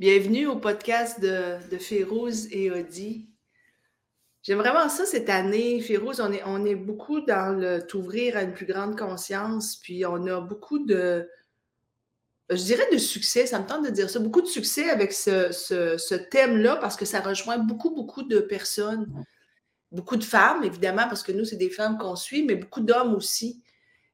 Bienvenue au podcast de, de Férouz et Audi. J'aime vraiment ça cette année. Férouz, on est, on est beaucoup dans le t'ouvrir à une plus grande conscience, puis on a beaucoup de, je dirais de succès, ça me tente de dire ça, beaucoup de succès avec ce, ce, ce thème-là parce que ça rejoint beaucoup, beaucoup de personnes, beaucoup de femmes, évidemment, parce que nous, c'est des femmes qu'on suit, mais beaucoup d'hommes aussi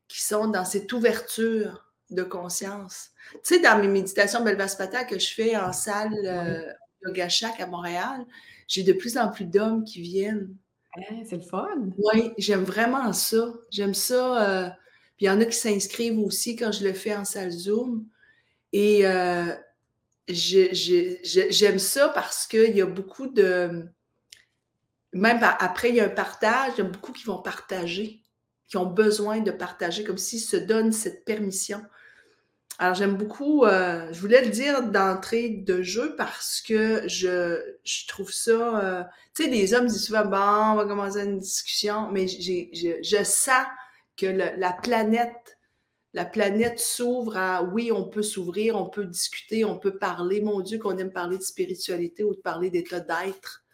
qui sont dans cette ouverture de conscience. Tu sais, dans mes méditations Belvaspata que je fais en salle euh, Yoga Shack à Montréal, j'ai de plus en plus d'hommes qui viennent. Hein, c'est le fun. Oui, j'aime vraiment ça. J'aime ça. Euh, puis il y en a qui s'inscrivent aussi quand je le fais en salle Zoom. Et euh, j'aime ça parce qu'il y a beaucoup de. Même après, il y a un partage, il y a beaucoup qui vont partager, qui ont besoin de partager, comme s'ils se donnent cette permission. Alors, j'aime beaucoup, euh, je voulais le dire d'entrée de jeu parce que je, je trouve ça, euh, tu sais, les hommes disent souvent, bon, on va commencer une discussion, mais j'ai, je, je sens que le, la planète, la planète s'ouvre à, oui, on peut s'ouvrir, on peut discuter, on peut parler. Mon Dieu, qu'on aime parler de spiritualité ou de parler d'état d'être.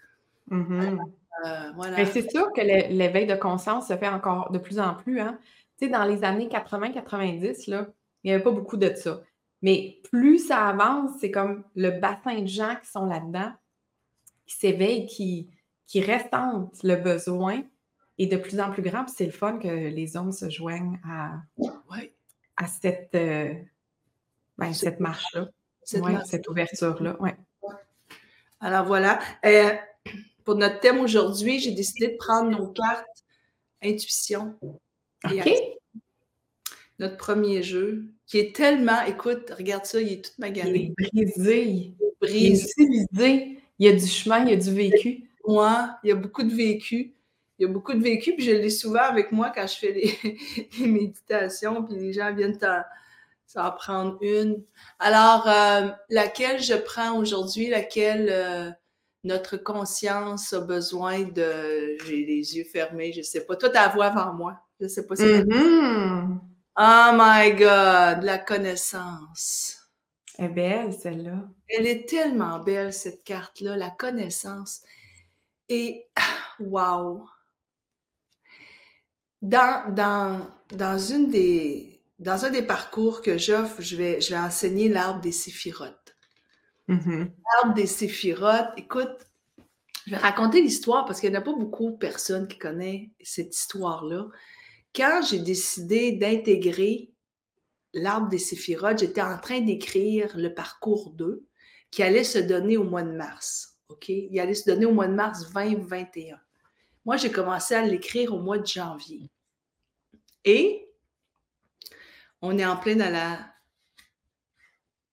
Mm-hmm. Euh, voilà. c'est sûr que l'éveil de conscience se fait encore de plus en plus. Hein? Tu sais, dans les années 80-90, là, il n'y avait pas beaucoup de ça. Mais plus ça avance, c'est comme le bassin de gens qui sont là-dedans, qui s'éveillent, qui, qui ressentent le besoin est de plus en plus grand. Puis c'est le fun que les hommes se joignent à, à cette, euh, ben, cette marche-là, cette, ouverture-là. Ouais. Alors voilà. Euh, pour notre thème aujourd'hui, j'ai décidé de prendre nos cartes intuition. OK notre premier jeu, qui est tellement, écoute, regarde ça, il est tout magané. Il est brisé. Il est brisé. Il y a du chemin, il y a du vécu. Moi, il y a beaucoup de vécu. Il y a beaucoup de vécu, puis je l'ai souvent avec moi quand je fais les, méditations, puis les gens viennent s'en prendre une. Alors, euh, laquelle je prends aujourd'hui, laquelle euh, notre conscience a besoin de... J'ai les yeux fermés, je ne sais pas. Toi, ta voix avant moi. Je ne sais pas si... Mm Oh my God, la connaissance. Elle est belle, celle-là. Elle est tellement belle, cette carte-là, la connaissance. Et, wow! Dans, dans, dans, une des, dans un des parcours que j'offre, je vais, je vais enseigner l'arbre des séphirotes. Mm-hmm. L'arbre des séphirotes, écoute, je vais raconter l'histoire parce qu'il n'y en a pas beaucoup de personnes qui connaissent cette histoire-là quand j'ai décidé d'intégrer l'arbre des séphirotes, j'étais en train d'écrire le parcours 2 qui allait se donner au mois de mars. Il allait se donner au mois de mars 2021. Moi, j'ai commencé à l'écrire au mois de janvier. Et on est en plein dans la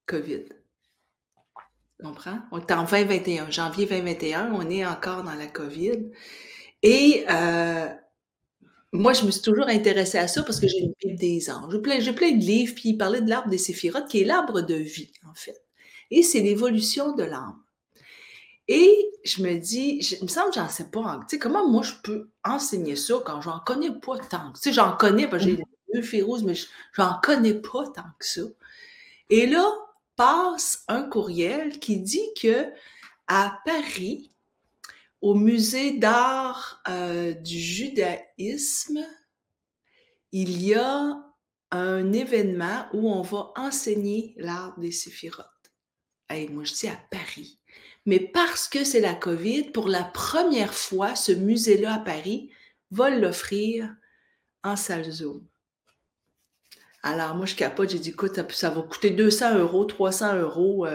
COVID. Tu comprends? On est en 2021, janvier 2021, on est encore dans la COVID. Et euh, moi, je me suis toujours intéressée à ça parce que j'ai une Bible des anges. J'ai plein, plein de livres, puis il parlait de l'arbre des séphirotes, qui est l'arbre de vie, en fait. Et c'est l'évolution de l'âme. Et je me dis, il me semble que j'en sais pas. Tu sais, comment moi je peux enseigner ça quand j'en connais pas tant? Tu sais, j'en connais, parce que j'ai deux féroces, mais j'en connais pas tant que ça. Et là, passe un courriel qui dit que à Paris, au musée d'art euh, du judaïsme, il y a un événement où on va enseigner l'art des séphirotes. Hey, moi, je dis à Paris. Mais parce que c'est la COVID, pour la première fois, ce musée-là à Paris va l'offrir en salle Zoom. Alors, moi, je capote, j'ai dit, écoute, ça va coûter 200 euros, 300 euros,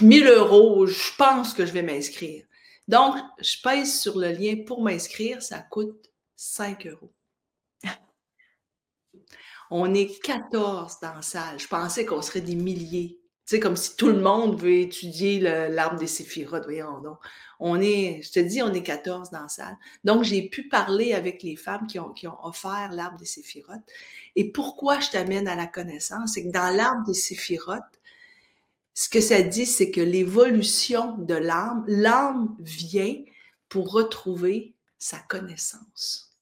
1000 euh, euros, je pense que je vais m'inscrire. Donc, je pèse sur le lien pour m'inscrire, ça coûte 5 euros. On est 14 dans la salle. Je pensais qu'on serait des milliers. Tu sais, comme si tout le monde veut étudier l'arbre des séphirotes. Voyons donc. On est, je te dis, on est 14 dans la salle. Donc, j'ai pu parler avec les femmes qui ont, qui ont offert l'arbre des séphirotes. Et pourquoi je t'amène à la connaissance? C'est que dans l'arbre des séphirotes, ce que ça dit, c'est que l'évolution de l'âme, l'âme vient pour retrouver sa connaissance.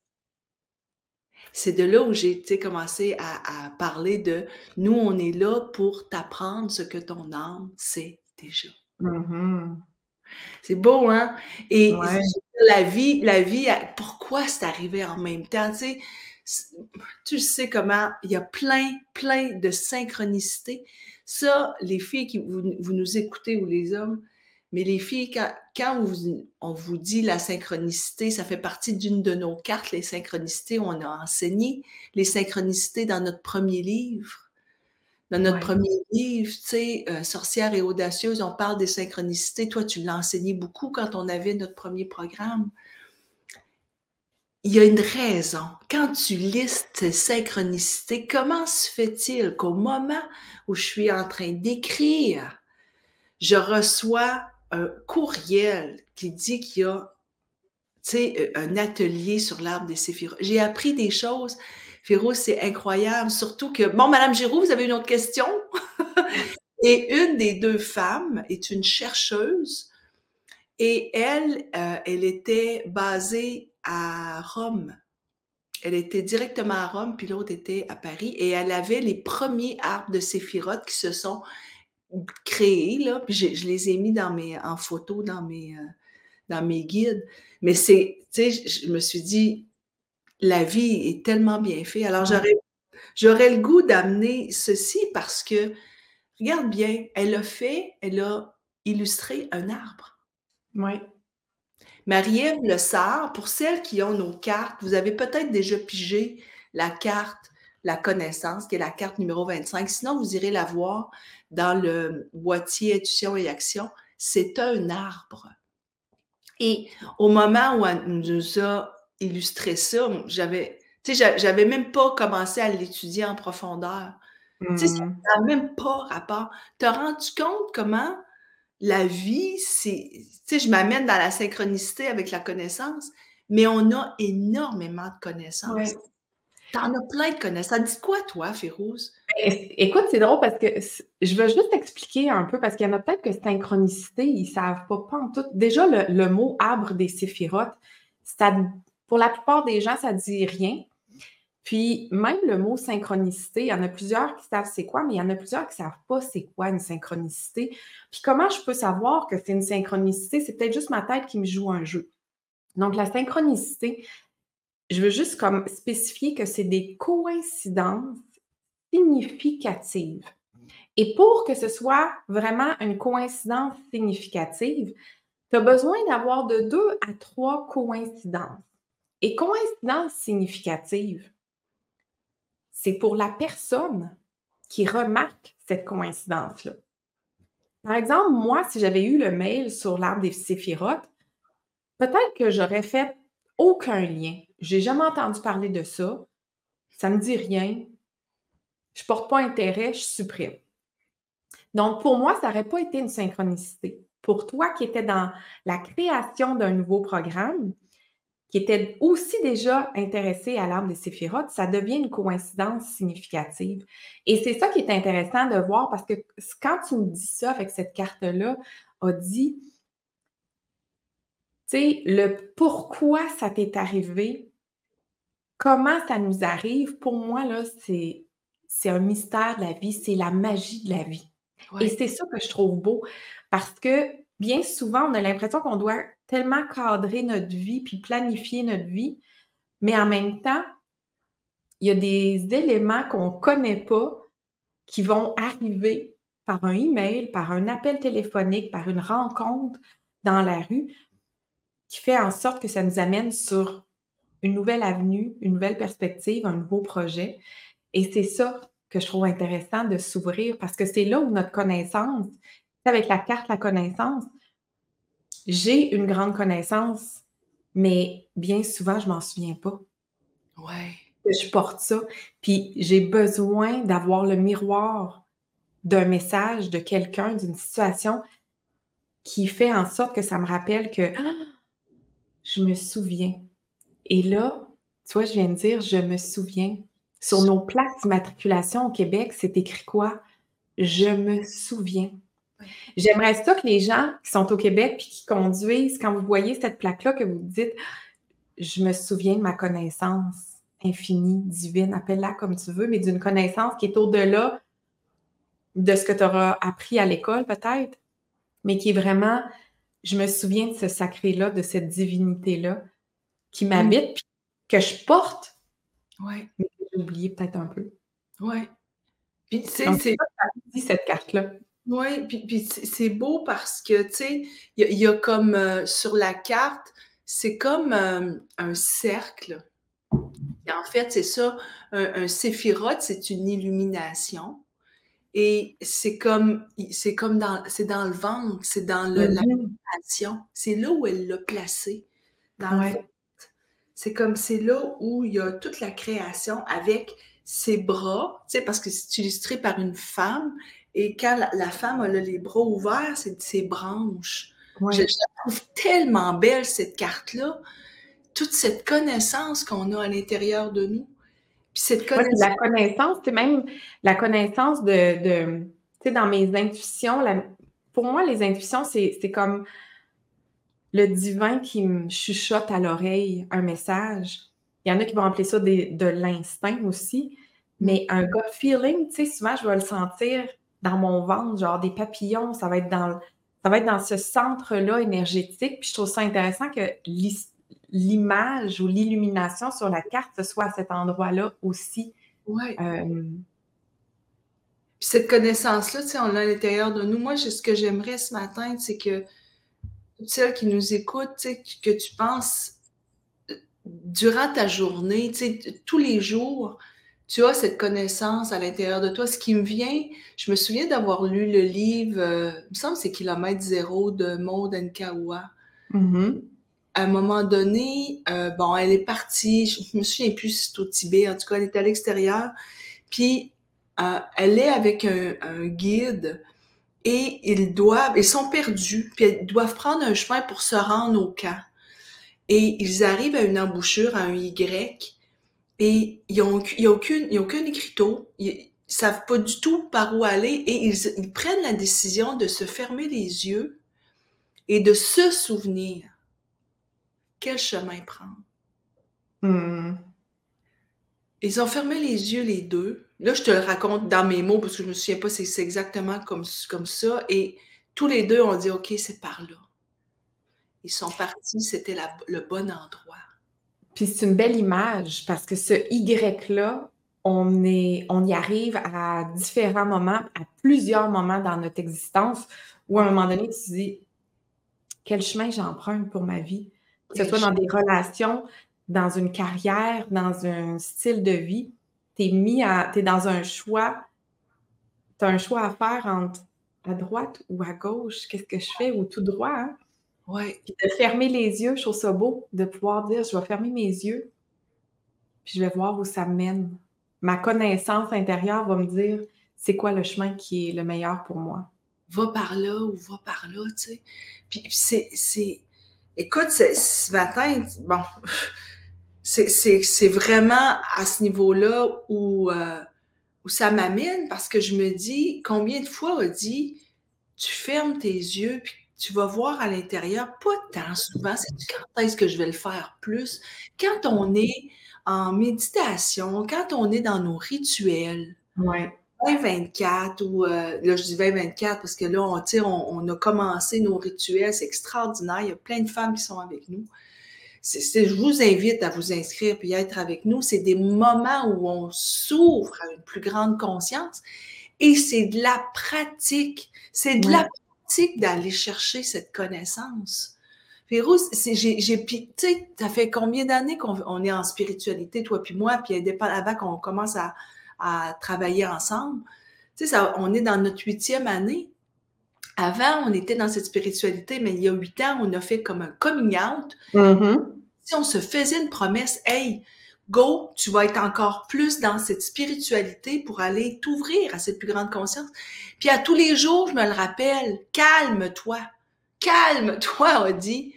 C'est de là où j'ai commencé à, à, parler de nous, on est là pour t'apprendre ce que ton âme sait déjà. Mm-hmm. C'est beau, hein? Et la vie, la vie, pourquoi c'est arrivé en même temps? Tu sais, tu sais comment il y a plein, plein de synchronicités. Ça, les filles qui vous, nous écoutez ou les hommes, mais les filles, quand, on vous dit la synchronicité, ça fait partie d'une de nos cartes, les synchronicités. On a enseigné les synchronicités dans notre premier livre. Dans notre premier livre, tu sais, euh, Sorcière et audacieuse, on parle des synchronicités. Toi, tu l'as enseigné beaucoup quand on avait notre premier programme. Il y a une raison. Quand tu listes ces synchronicités, comment se fait-il qu'au moment où je suis en train d'écrire, je reçois un courriel qui dit qu'il y a sais, un atelier sur l'arbre des séphirotes. J'ai appris des choses Féroce, c'est incroyable. Surtout que, bon, Madame Giroux, vous avez une autre question? et une des deux femmes est une chercheuse et elle, euh, elle était basée à Rome. Elle était directement à Rome, puis l'autre était à Paris, et elle avait les premiers arbres de séphirotes qui se sont créés, je, les ai mis dans mes, en photo dans mes, euh, guides. Mais c'est, tu sais, je me suis dit, la vie est tellement bien faite. Alors, j'aurais, j'aurais le goût d'amener ceci parce que, regarde bien, elle a fait, elle a illustré un arbre. Oui. Marie-Ève Le Sart, pour celles qui ont nos cartes, vous avez peut-être déjà pigé la carte La connaissance, qui est la carte numéro 25. Sinon, vous irez la voir dans le boîtier Intuition et Action. C'est un arbre. Et au moment où elle nous a illustrer ça, j'avais, tu sais, j'avais même pas commencé à l'étudier en profondeur. Tu sais, ça n'a mmh. même pas rapport. Tu as rendu compte comment la vie, c'est, tu sais, je m'amène dans la synchronicité avec la connaissance, mais on a énormément de connaissances. Tu en as plein de connaissances. Dis quoi, toi, Férouz? Ben, écoute, c'est drôle parce que je veux juste expliquer un peu, parce qu'il y en a peut-être que synchronicité, ils ne savent pas, pas en tout. Déjà, le, le mot arbre des séphirotes, ça pour la plupart des gens, ça ne dit rien. Puis même le mot synchronicité, il y en a plusieurs qui savent c'est quoi, mais il y en a plusieurs qui ne savent pas c'est quoi une synchronicité. Puis comment je peux savoir que c'est une synchronicité? C'est peut-être juste ma tête qui me joue un jeu. Donc la synchronicité, je veux juste comme spécifier que c'est des coïncidences significatives. Et pour que ce soit vraiment une coïncidence significative, tu as besoin d'avoir de deux à trois coïncidences. Et coïncidence significative, c'est pour la personne qui remarque cette coïncidence-là. Par exemple, moi, si j'avais eu le mail sur l'arbre des séphirotes, peut-être que j'aurais fait aucun lien. Je n'ai jamais entendu parler de ça. Ça ne me dit rien. Je ne porte pas intérêt, je supprime. Donc, pour moi, ça n'aurait pas été une synchronicité. Pour toi qui étais dans la création d'un nouveau programme, qui était aussi déjà intéressé à l'arbre des séphirotes, ça devient une coïncidence significative. Et c'est ça qui est intéressant de voir parce que quand tu me dis ça avec cette carte-là, a dit, tu sais, le pourquoi ça t'est arrivé, comment ça nous arrive, pour moi, là, c'est, c'est un mystère de la vie, c'est la magie de la vie. Et c'est ça que je trouve beau parce que bien souvent, on a l'impression qu'on doit tellement cadrer notre vie puis planifier notre vie, mais en même temps, il y a des éléments qu'on ne connaît pas qui vont arriver par un email, par un appel téléphonique, par une rencontre dans la rue, qui fait en sorte que ça nous amène sur une nouvelle avenue, une nouvelle perspective, un nouveau projet. Et c'est ça que je trouve intéressant de s'ouvrir parce que c'est là où notre connaissance, avec la carte la connaissance, j'ai une grande connaissance, mais bien souvent, je m'en souviens pas. Ouais. je porte ça. Puis j'ai besoin d'avoir le miroir d'un message de quelqu'un, d'une situation qui fait en sorte que ça me rappelle que ah, je me souviens. Et là, tu vois, je viens de dire je me souviens. Sur nos plaques d'immatriculation au Québec, c'est écrit quoi? Je me souviens. J'aimerais ça que les gens qui sont au Québec et qui conduisent, quand vous voyez cette plaque-là, que vous dites Je me souviens de ma connaissance infinie, divine, appelle-la comme tu veux, mais d'une connaissance qui est au-delà de ce que tu auras appris à l'école, peut-être. mais qui est vraiment, je me souviens de ce sacré-là, de cette divinité-là qui m'habite, puis que je porte, ouais. mais que j'ai oublié peut-être un peu. Oui. Puis, c'est dit cette carte-là. Oui, puis, puis c'est beau parce que, tu sais, il y, a comme euh, sur la carte, c'est comme euh, un cercle. Et en fait, c'est ça, un, un séphirote, c'est une illumination. Et c'est comme, c'est comme dans, c'est dans le ventre, c'est dans le, la mm-hmm. C'est là où elle l'a placé. Dans C'est comme, c'est là où il y a toute la création avec ses bras, tu sais, parce que c'est illustré par une femme, et quand la, femme a les bras ouverts, c'est ses branches. Je, la trouve tellement belle, cette carte-là. Toute cette connaissance qu'on a à l'intérieur de nous. Puis cette connaissance. la connaissance, c'est même la connaissance de. tu sais, dans mes intuitions, pour moi, les intuitions, c'est comme le divin qui me chuchote à l'oreille un message. Il y en a qui vont appeler ça de l'instinct aussi. Mais un gut feeling, tu sais, souvent, je vais le sentir dans mon ventre, genre des papillons, ça va être dans, ça va être dans ce centre-là énergétique. Puis je trouve ça intéressant que l'image ou l'illumination sur la carte, ce soit à cet endroit-là aussi. Oui. Euh, Puis cette connaissance-là, tu sais, on l'a à l'intérieur de nous. Moi, ce que j'aimerais ce matin, c'est que toutes celles qui nous écoutent, tu sais, que tu penses euh, durant ta journée, tu sais, tous les jours, tu as cette connaissance à l'intérieur de toi. Ce qui me vient, je me souviens d'avoir lu le livre, euh, il me semble que c'est Kilomètre Zéro de Maud Nkawa. Mm-hmm. À un moment donné, euh, bon, elle est partie, je me souviens plus si c'est au Tibet, en tout cas, elle est à l'extérieur. Puis, euh, elle est avec un, un, guide et ils doivent, ils sont perdus, puis ils doivent prendre un chemin pour se rendre au camp. Et ils arrivent à une embouchure, à un Y, et ils n'ont aucun, aucun écriteau, ils ne savent pas du tout par où aller et ils, prennent la décision de se fermer les yeux et de se souvenir quel chemin prendre. Hmm. Ils ont fermé les yeux les deux. Là, je te le raconte dans mes mots parce que je ne me souviens pas si c'est exactement comme, comme ça. Et tous les deux ont dit, OK, c'est par là. Ils sont partis, c'était le bon endroit. Puis c'est une belle image parce que ce Y-là, on, est, on y arrive à différents moments, à plusieurs moments dans notre existence où à un moment donné, tu te dis quel chemin j'emprunte pour ma vie, que ce soit dans des relations, dans une carrière, dans un style de vie. Tu es mis à. Tu es dans un choix. Tu as un choix à faire entre à droite ou à gauche. Qu'est-ce que je fais? Ou tout droit. Hein? Ouais. de fermer les yeux, je trouve ça beau de pouvoir dire je vais fermer mes yeux, puis je vais voir où ça mène. Ma connaissance intérieure va me dire c'est quoi le chemin qui est le meilleur pour moi? Va par là ou va par là, tu sais. Puis c'est. Écoute, ce matin, bon, c'est vraiment à ce niveau-là où, euh, où ça m'amène parce que je me dis combien de fois on dit tu fermes tes yeux puis tu vas voir à l'intérieur, pas tant souvent, c'est quand est-ce que je vais le faire plus? Quand on est en méditation, quand on est dans nos rituels, ouais. 2024 ou euh, là je dis 2024 parce que là on, on, a commencé nos rituels, c'est extraordinaire, il y a plein de femmes qui sont avec nous. je vous invite à vous inscrire puis à être avec nous. C'est des moments où on s'ouvre à une plus grande conscience et c'est de la pratique. C'est de la d'aller chercher cette connaissance. Férouz, j'ai, tu sais, ça fait combien d'années qu'on est en spiritualité, toi puis moi, puis avant qu'on commence à, travailler ensemble. Tu sais, on est dans notre huitième année. Avant, on était dans cette spiritualité, mais il y a huit ans, on a fait comme un coming out. Mm-hmm. Si on se faisait une promesse, hey, go, tu vas être encore plus dans cette spiritualité pour aller t'ouvrir à cette plus grande conscience. Puis à tous les jours, je me le rappelle, calme-toi, calme-toi, a dit,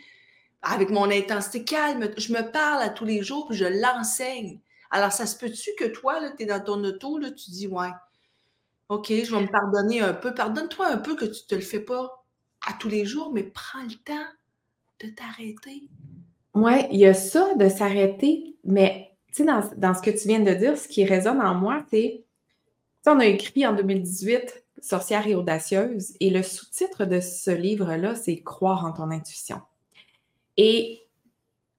avec mon intensité, calme, je me parle à tous les jours, puis je l'enseigne. Alors, ça se peut-tu que toi, tu es dans ton auto, là, tu dis, ouais, OK, je vais me pardonner un peu. Pardonne-toi un peu que tu ne te le fais pas à tous les jours, mais prends le temps de t'arrêter. Oui, il y a ça de s'arrêter, mais dans, ce que tu viens de dire, ce qui résonne en moi, c'est, on a écrit en 2018 sorcière et audacieuse. Et le sous-titre de ce livre-là, c'est Croire en ton intuition. Et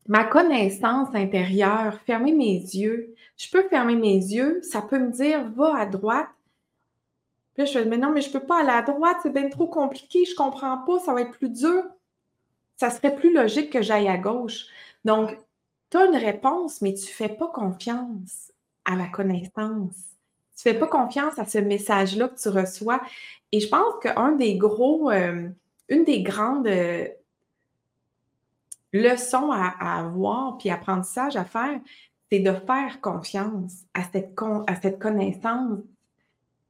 ma connaissance intérieure, fermer mes yeux, je peux fermer mes yeux, ça peut me dire va à droite. Puis là, je fais mais non, mais je ne peux pas aller à droite, c'est bien trop compliqué, je ne comprends pas, ça va être plus dur. Ça serait plus logique que j'aille à gauche. Donc, tu as une réponse, mais tu ne fais pas confiance à la connaissance. Tu ne fais pas confiance à ce message-là que tu reçois. Et je pense qu'un des gros, euh, une des grandes euh, leçons à, avoir, puis apprentissage à faire, c'est de faire confiance à cette, à cette connaissance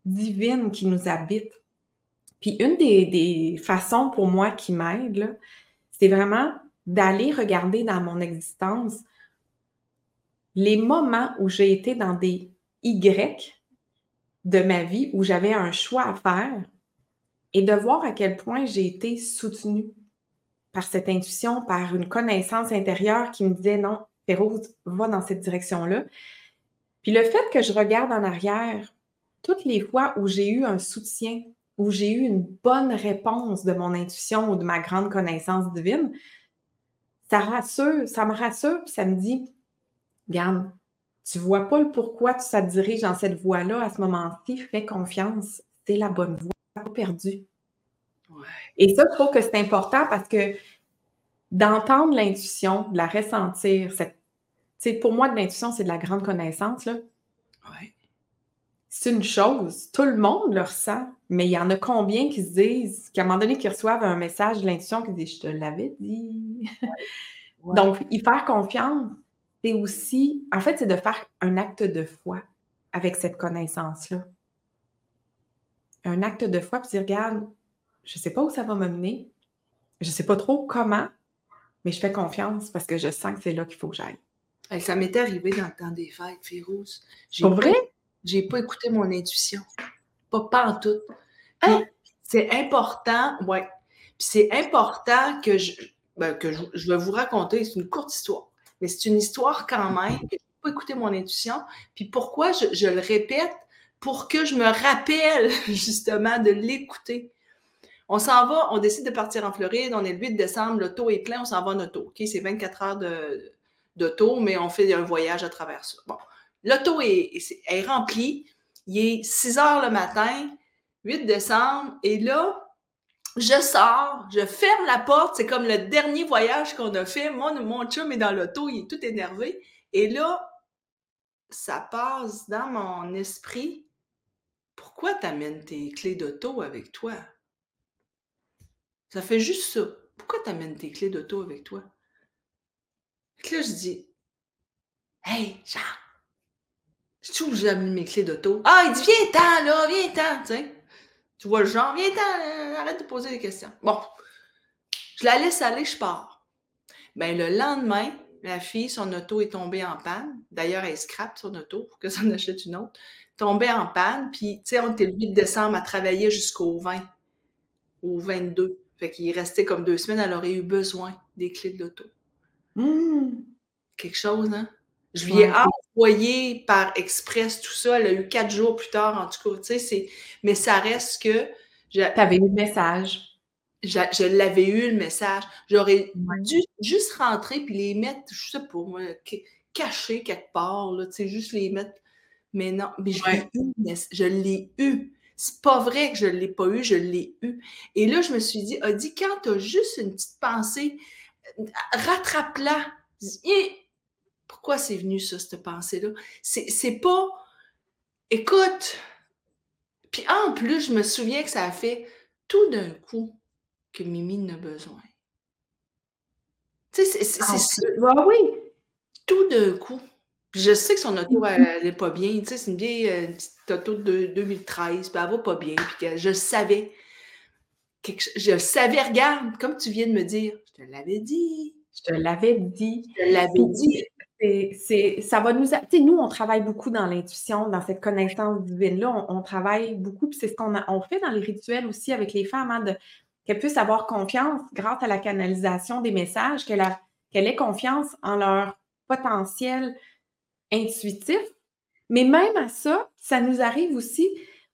divine qui nous habite. Puis une des, des façons pour moi qui m'aide, c'est vraiment d'aller regarder dans mon existence les moments où j'ai été dans des Y de ma vie, où j'avais un choix à faire, et de voir à quel point j'ai été soutenue par cette intuition, par une connaissance intérieure qui me disait non, Féroze, va dans cette direction-là. Puis le fait que je regarde en arrière, toutes les fois où j'ai eu un soutien, où j'ai eu une bonne réponse de mon intuition ou de ma grande connaissance divine, ça rassure, ça me rassure, puis ça me dit, regarde, tu vois pas le pourquoi ça te dirige dans cette voie-là à ce moment-ci, fais confiance, c'est la bonne voie, pas perdu. Et ça, je trouve que c'est important parce que d'entendre l'intuition, de la ressentir, cette, pour moi, de l'intuition, c'est de la grande connaissance. Là. C'est une chose, tout le monde le ressent, mais il y en a combien qui se disent, qu'à un moment donné, qui reçoivent un message de l'intuition qui dit Je te l'avais dit. Donc, y faire confiance, c'est aussi, en fait, c'est de faire un acte de foi avec cette connaissance-là. Un acte de foi, puis dire Regarde, je ne sais pas où ça va me mener, je ne sais pas trop comment, mais je fais confiance parce que je sens que c'est là qu'il faut que j'aille. ça m'était arrivé dans le temps des fêtes, Férouz. Pour vrai? J'ai pas écouté mon intuition. Pas, pas en tout. Hein? C'est important, ouais. Puis c'est important que je, ben, que je, vais vous raconter. C'est une courte histoire, mais c'est une histoire quand même que je pas écouté mon intuition. Puis pourquoi je, je le répète? Pour que je me rappelle justement de l'écouter. On s'en va, on décide de partir en Floride, on est le 8 décembre, l'auto est plein, on s'en va en auto. C'est 24 heures d'auto, mais on fait un voyage à travers ça. Bon, l'auto est, remplie, il est 6 heures le matin, 8 décembre, et là, je sors, je ferme la porte, c'est comme le dernier voyage qu'on a fait. Mon, mon chum est dans l'auto, il est tout énervé. Et là, ça passe dans mon esprit. Pourquoi tu amènes tes clés d'auto avec toi? Ça fait juste ça. Pourquoi tu amènes tes clés d'auto avec toi? là, je dis Hey, Jean, j'ai amené mes clés d'auto? Ah, il dit Viens-t'en, là, viens-t'en. Tu, tu vois le genre, viens-t'en, arrête de poser des questions. Bon, je la laisse aller, je pars. Ben, le lendemain, la fille, son auto est tombée en panne. D'ailleurs, elle scrape son auto pour que ça en achète une autre. Tombée en panne, puis, tu sais, on était le 8 décembre à travailler jusqu'au 20, au 22. Fait qu'il restait comme deux semaines, elle aurait eu besoin des clés de l'auto. Mmh. Quelque chose, hein? Je lui ai envoyé par express tout ça. Elle a eu quatre jours plus tard, en tout cas. Tu sais, mais ça reste que. Tu avais eu le message. Je, l'avais eu, le message. J'aurais dû juste rentrer puis les mettre, je sais pas, moi, cachés quelque part, là, tu sais, juste les mettre. Mais non, mais je l'ai eu. Je l'ai eu. C'est pas vrai que je ne l'ai pas eu, je l'ai eu. Et là, je me suis dit, a dit, quand tu as juste une petite pensée, rattrape-la. Pourquoi c'est venu ça, cette pensée-là? C'est pas. Écoute. Puis en plus, je me souviens que ça a fait tout d'un coup que Mimi n'a besoin. Tu sais, c'est. Ah, oui. Tout d'un coup. Je sais que son auto, elle n'est pas bien. Tu sais, c'est une vieille euh, petite auto de 2013, puis elle va pas bien. Puis que je savais. je savais, regarde, comme tu viens de me dire, je te l'avais dit. Je te l'avais dit. Je te l'avais dit. C'est, ça va nous. Tu nous, on travaille beaucoup dans l'intuition, dans cette connaissance divine-là. On, travaille beaucoup, puis c'est ce qu'on on fait dans les rituels aussi avec les femmes, hein, qu'elles puissent avoir confiance grâce à la canalisation des messages, qu'elles, qu'elle aient confiance en leur potentiel intuitif. Mais même à ça, ça nous arrive aussi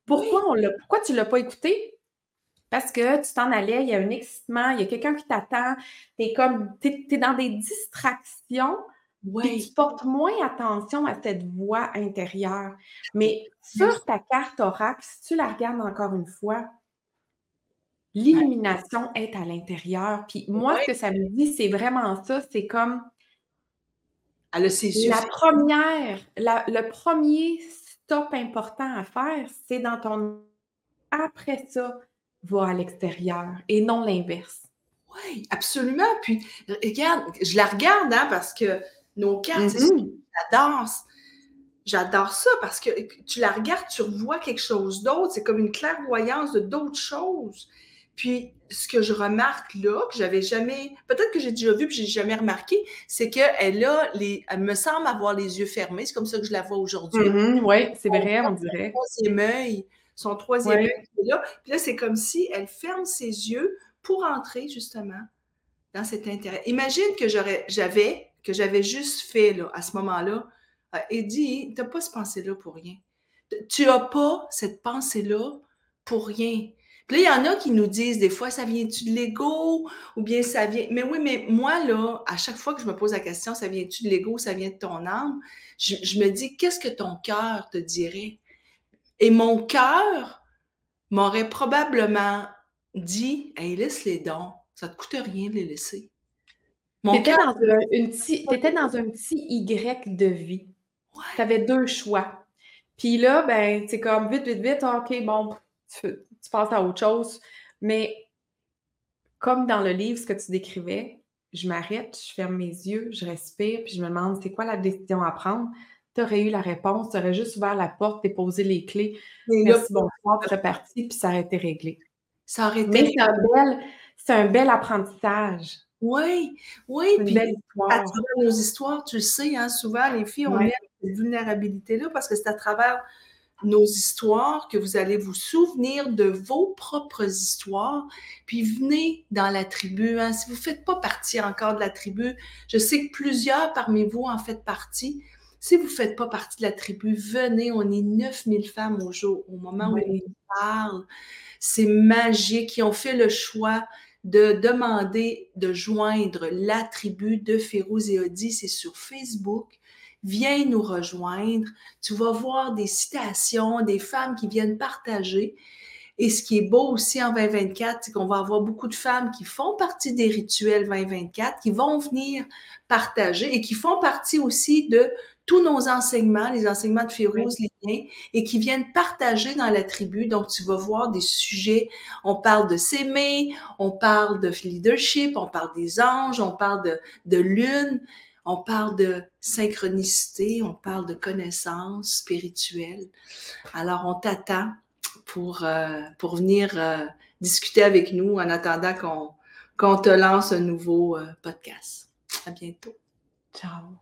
Pourquoi, on pourquoi tu ne l'as pas écouté? Parce que tu t'en allais, il y a un excitement, il y a quelqu'un qui t'attend, tu comme, es, dans des distractions, et tu portes moins attention à cette voix intérieure. Mais sur ta carte thorax, si tu la regardes encore une fois, l'illumination est à l'intérieur. Puis moi, ce que ça me dit, c'est vraiment ça, c'est comme Elle a la première, le premier stop important à faire, c'est dans ton après ça, va à l'extérieur et non l'inverse. Oui, absolument. Puis, regarde, je la regarde hein, parce que nos cartes, mm danse. J'adore ça parce que tu la regardes, tu vois quelque chose d'autre. C'est comme une clairvoyance de d'autres choses. Puis, ce que je remarque là, que j'avais jamais, peut-être que j'ai déjà vu, puis j'ai jamais remarqué, c'est qu'elle a les, elle me semble avoir les yeux fermés. C'est comme ça que je la vois aujourd'hui. Mm-hmm. oui, c'est vrai, on dirait. Son troisième œil, son troisième œil est là. Puis là, c'est comme si elle ferme ses yeux pour entrer justement dans cet intérêt. Imagine que j'avais, que j'avais juste fait là, à ce moment-là, euh, Eddie, tu n'as pas cette pensée-là pour rien. Tu n'as pas cette pensée-là pour rien. Puis là, il y en a qui nous disent des fois, ça vient-tu de l'ego ou bien ça vient. Mais oui, mais moi, là, à chaque fois que je me pose la question, ça vient-tu de l'ego, ça vient de ton âme, je, me dis, qu'est-ce que ton cœur te dirait? Et mon cœur m'aurait probablement dit, hey, laisse les dons, ça ne te coûte rien de les laisser. Tu étais, dans un petit Y de vie. Tu avais deux choix. Puis là, ben, c'est comme vite, vite, vite, OK, bon, tu, passes à autre chose. Mais comme dans le livre, ce que tu décrivais, je m'arrête, je ferme mes yeux, je respire, puis je me demande c'est quoi la décision à prendre? Tu aurais eu la réponse, tu aurais juste ouvert la porte, déposé les clés. Merci, bonsoir, tu parti, puis ça aurait été réglé. Ça aurait été Mais c'est un, bel, un bel apprentissage. Oui, oui. Puis à travers nos histoires, tu le sais, hein, souvent, les filles, on a cette vulnérabilité-là parce que c'est à travers nos histoires que vous allez vous souvenir de vos propres histoires. Puis venez dans la tribu. Hein. Si vous ne faites pas partie encore de la tribu, je sais que plusieurs parmi vous en faites partie. Si vous ne faites pas partie de la tribu, venez. On est 9000 femmes au jour, au moment où on parle. C'est magique. Qui ont fait le choix de demander de joindre la tribu de Férouz et. C'est sur Facebook. Viens nous rejoindre. Tu vas voir des citations, des femmes qui viennent partager. Et ce qui est beau aussi en 2024, c'est qu'on va avoir beaucoup de femmes qui font partie des rituels 2024, qui vont venir partager et qui font partie aussi de tous nos enseignements, les enseignements de Férouz, les liens, et qui viennent partager dans la tribu. Donc, tu vas voir des sujets. On parle de s'aimer, on parle de leadership, on parle des anges, on parle de, de lune, on parle de synchronicité, on parle de connaissances spirituelles. Alors, on t'attend pour, euh, pour venir euh, discuter avec nous en attendant qu'on qu'on te lance un nouveau euh, podcast. À bientôt. Ciao.